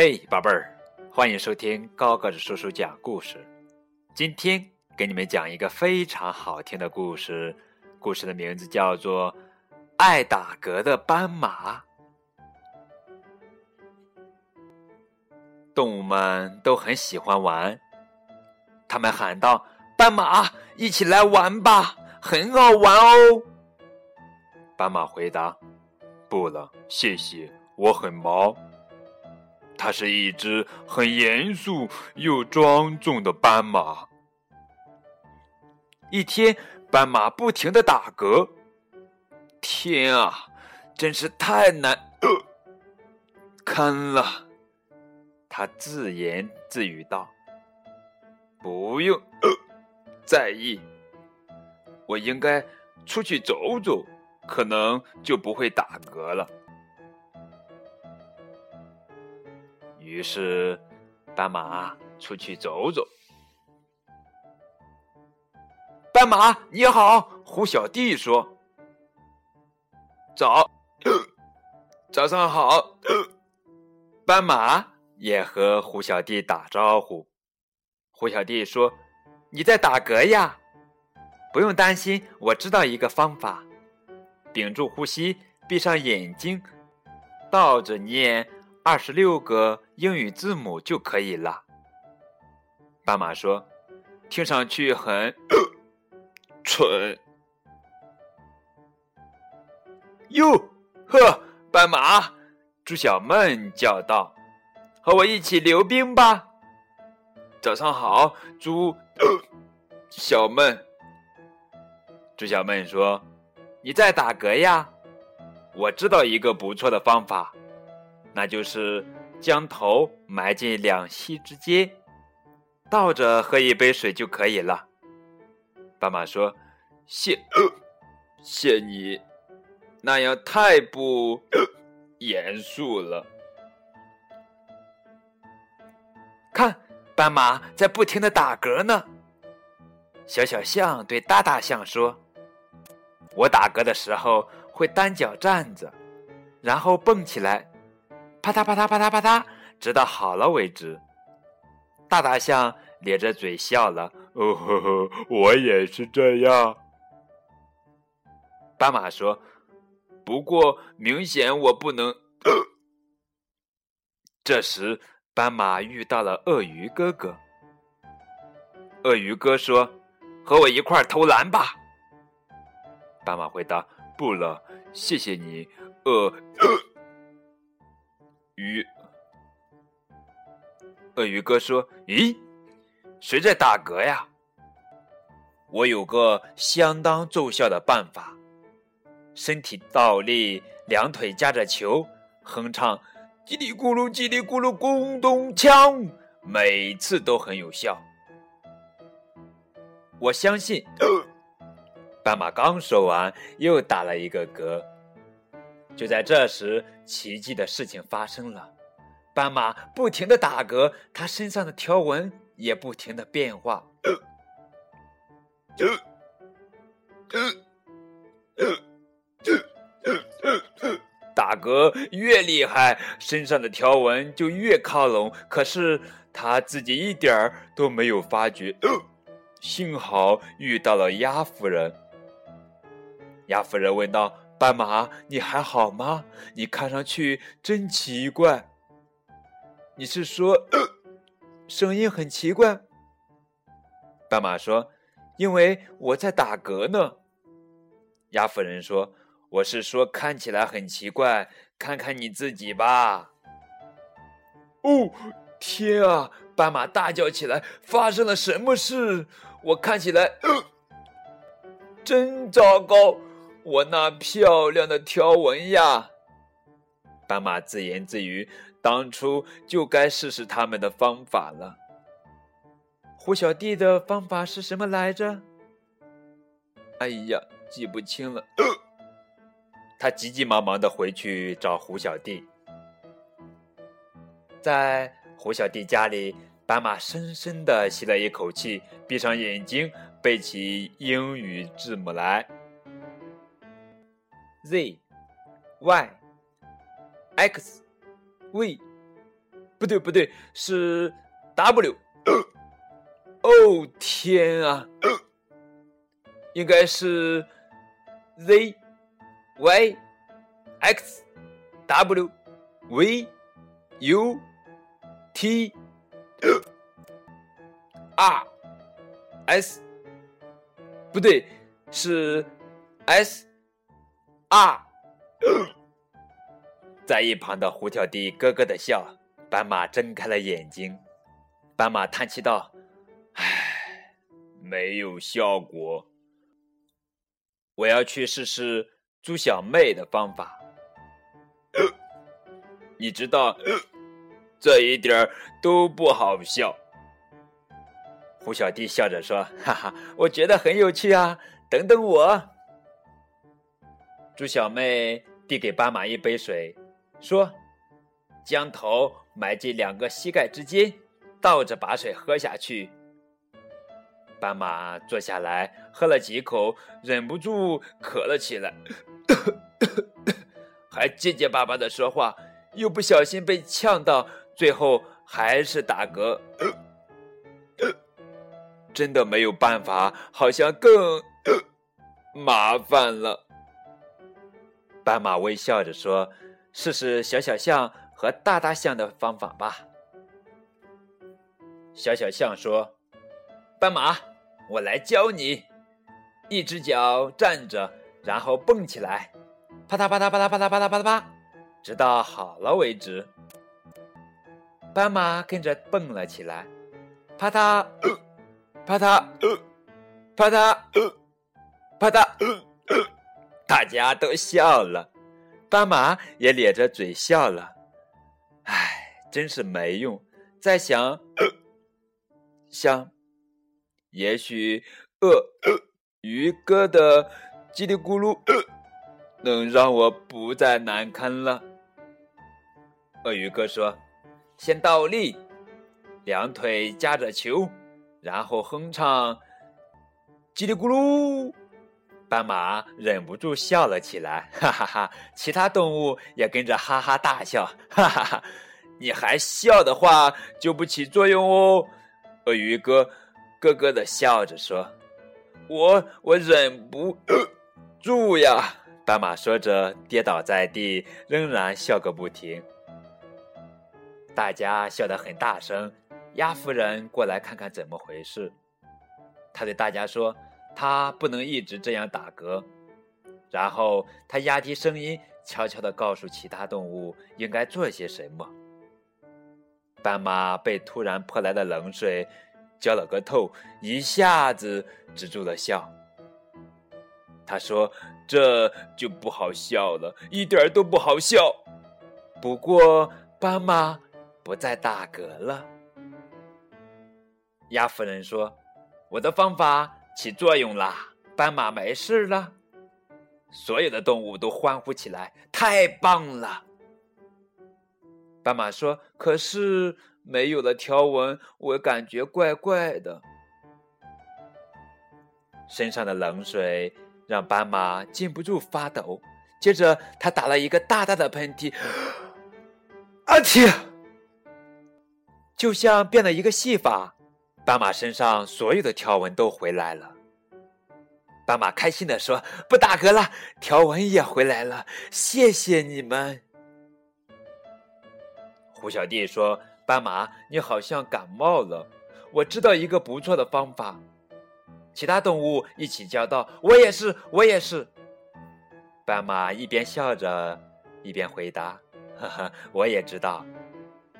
嘿，宝贝儿，欢迎收听高个子叔叔讲故事。今天给你们讲一个非常好听的故事，故事的名字叫做《爱打嗝的斑马》。动物们都很喜欢玩，他们喊道：“斑马，一起来玩吧，很好玩哦。”斑马回答：“不了，谢谢，我很忙。”它是一只很严肃又庄重的斑马。一天，斑马不停的打嗝。天啊，真是太难堪了！他自言自语道：“不用在意，我应该出去走走，可能就不会打嗝了。”于是，斑马出去走走。斑马你好，胡小弟说：“早，早上好。”斑马也和胡小弟打招呼。胡小弟说：“你在打嗝呀？不用担心，我知道一个方法。屏住呼吸，闭上眼睛，倒着念。”二十六个英语字母就可以了。斑马说：“听上去很 蠢。”哟呵，斑马！猪小妹叫道：“和我一起溜冰吧！”早上好，猪 小妹。猪小妹说：“你在打嗝呀？我知道一个不错的方法。”那就是将头埋进两膝之间，倒着喝一杯水就可以了。斑马说：“谢，谢你，那样太不 严肃了。”看，斑马在不停的打嗝呢。小小象对大大象说：“我打嗝的时候会单脚站着，然后蹦起来。”啪嗒啪嗒啪嗒啪嗒，直到好了为止。大大象咧着嘴笑了。哦呵呵，我也是这样。斑马说：“不过明显我不能。”这时，斑马遇到了鳄鱼哥哥。鳄鱼哥说：“和我一块儿投篮吧。”斑马回答：“不了，谢谢你，呃”呃。”鱼，鳄鱼哥说：“咦，谁在打嗝呀？我有个相当奏效的办法，身体倒立，两腿夹着球，哼唱‘叽里咕噜叽里咕噜咣咚锵’，每次都很有效。我相信。”斑马刚说完，又打了一个嗝。就在这时，奇迹的事情发生了。斑马不停的打嗝，它身上的条纹也不停的变化。打嗝越厉害，身上的条纹就越靠拢。可是他自己一点儿都没有发觉。幸好遇到了鸭夫人。鸭夫人问道。斑马，你还好吗？你看上去真奇怪。你是说声音很奇怪？斑马说：“因为我在打嗝呢。”鸭夫人说：“我是说看起来很奇怪，看看你自己吧。”哦，天啊！斑马大叫起来：“发生了什么事？我看起来 真糟糕。”我那漂亮的条纹呀！斑马自言自语：“当初就该试试他们的方法了。”胡小弟的方法是什么来着？哎呀，记不清了。他急急忙忙的回去找胡小弟。在胡小弟家里，斑马深深的吸了一口气，闭上眼睛，背起英语字母来。Z, Y, X, V, 不对不对，是 W。哦天啊，应该是 Z Y X W V U T R S，不对，是 S 啊。在一旁的胡小弟咯咯的笑，斑马睁开了眼睛。斑马叹气道：“唉，没有效果。我要去试试猪小妹的方法。你知道，这一点儿都不好笑。”胡小弟笑着说：“哈哈，我觉得很有趣啊！等等我。”猪小妹递给斑马一杯水。说：“将头埋进两个膝盖之间，倒着把水喝下去。”斑马坐下来喝了几口，忍不住咳了起来，还结结巴巴的说话，又不小心被呛到，最后还是打嗝。真的没有办法，好像更 麻烦了。斑马微笑着说。试试小小象和大大象的方法吧。小小象说：“斑马，我来教你，一只脚站着，然后蹦起来，啪嗒啪嗒啪嗒啪嗒啪嗒啪嗒，直到好了为止。”斑马跟着蹦了起来，啪嗒，啪嗒，啪嗒，啪嗒，大家都笑了。斑马也咧着嘴笑了，唉，真是没用。在想，想，也许鳄鱼哥的叽里咕噜 能让我不再难堪了。鳄鱼哥说：“先倒立，两腿夹着球，然后哼唱叽里咕噜。”斑马忍不住笑了起来，哈哈哈！其他动物也跟着哈哈大笑，哈哈哈！你还笑的话就不起作用哦。鳄鱼哥咯咯的笑着说：“我我忍不住呀！”斑马说着跌倒在地，仍然笑个不停。大家笑得很大声，鸭夫人过来看看怎么回事，他对大家说。他不能一直这样打嗝，然后他压低声音，悄悄地告诉其他动物应该做些什么。斑马被突然泼来的冷水浇了个透，一下子止住了笑。他说：“这就不好笑了，一点都不好笑。”不过，斑马不再打嗝了。鸭夫人说：“我的方法。”起作用啦！斑马没事了，所有的动物都欢呼起来，太棒了！斑马说：“可是没有了条纹，我感觉怪怪的。”身上的冷水让斑马禁不住发抖，接着他打了一个大大的喷嚏，啊嚏！就像变了一个戏法。斑马身上所有的条纹都回来了。斑马开心地说：“不打嗝了，条纹也回来了，谢谢你们。”胡小弟说：“斑马，你好像感冒了，我知道一个不错的方法。”其他动物一起叫道：“我也是，我也是。”斑马一边笑着，一边回答：“呵呵，我也知道。”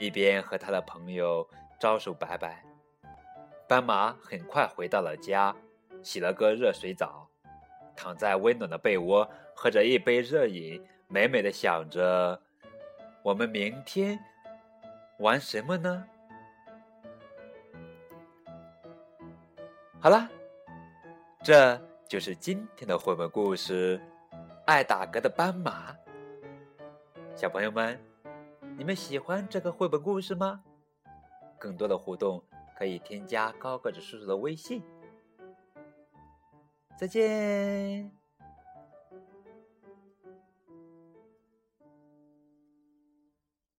一边和他的朋友招手拜拜。斑马很快回到了家，洗了个热水澡，躺在温暖的被窝，喝着一杯热饮，美美的想着：我们明天玩什么呢？好了，这就是今天的绘本故事《爱打嗝的斑马》。小朋友们，你们喜欢这个绘本故事吗？更多的互动。可以添加高个子叔叔的微信。再见。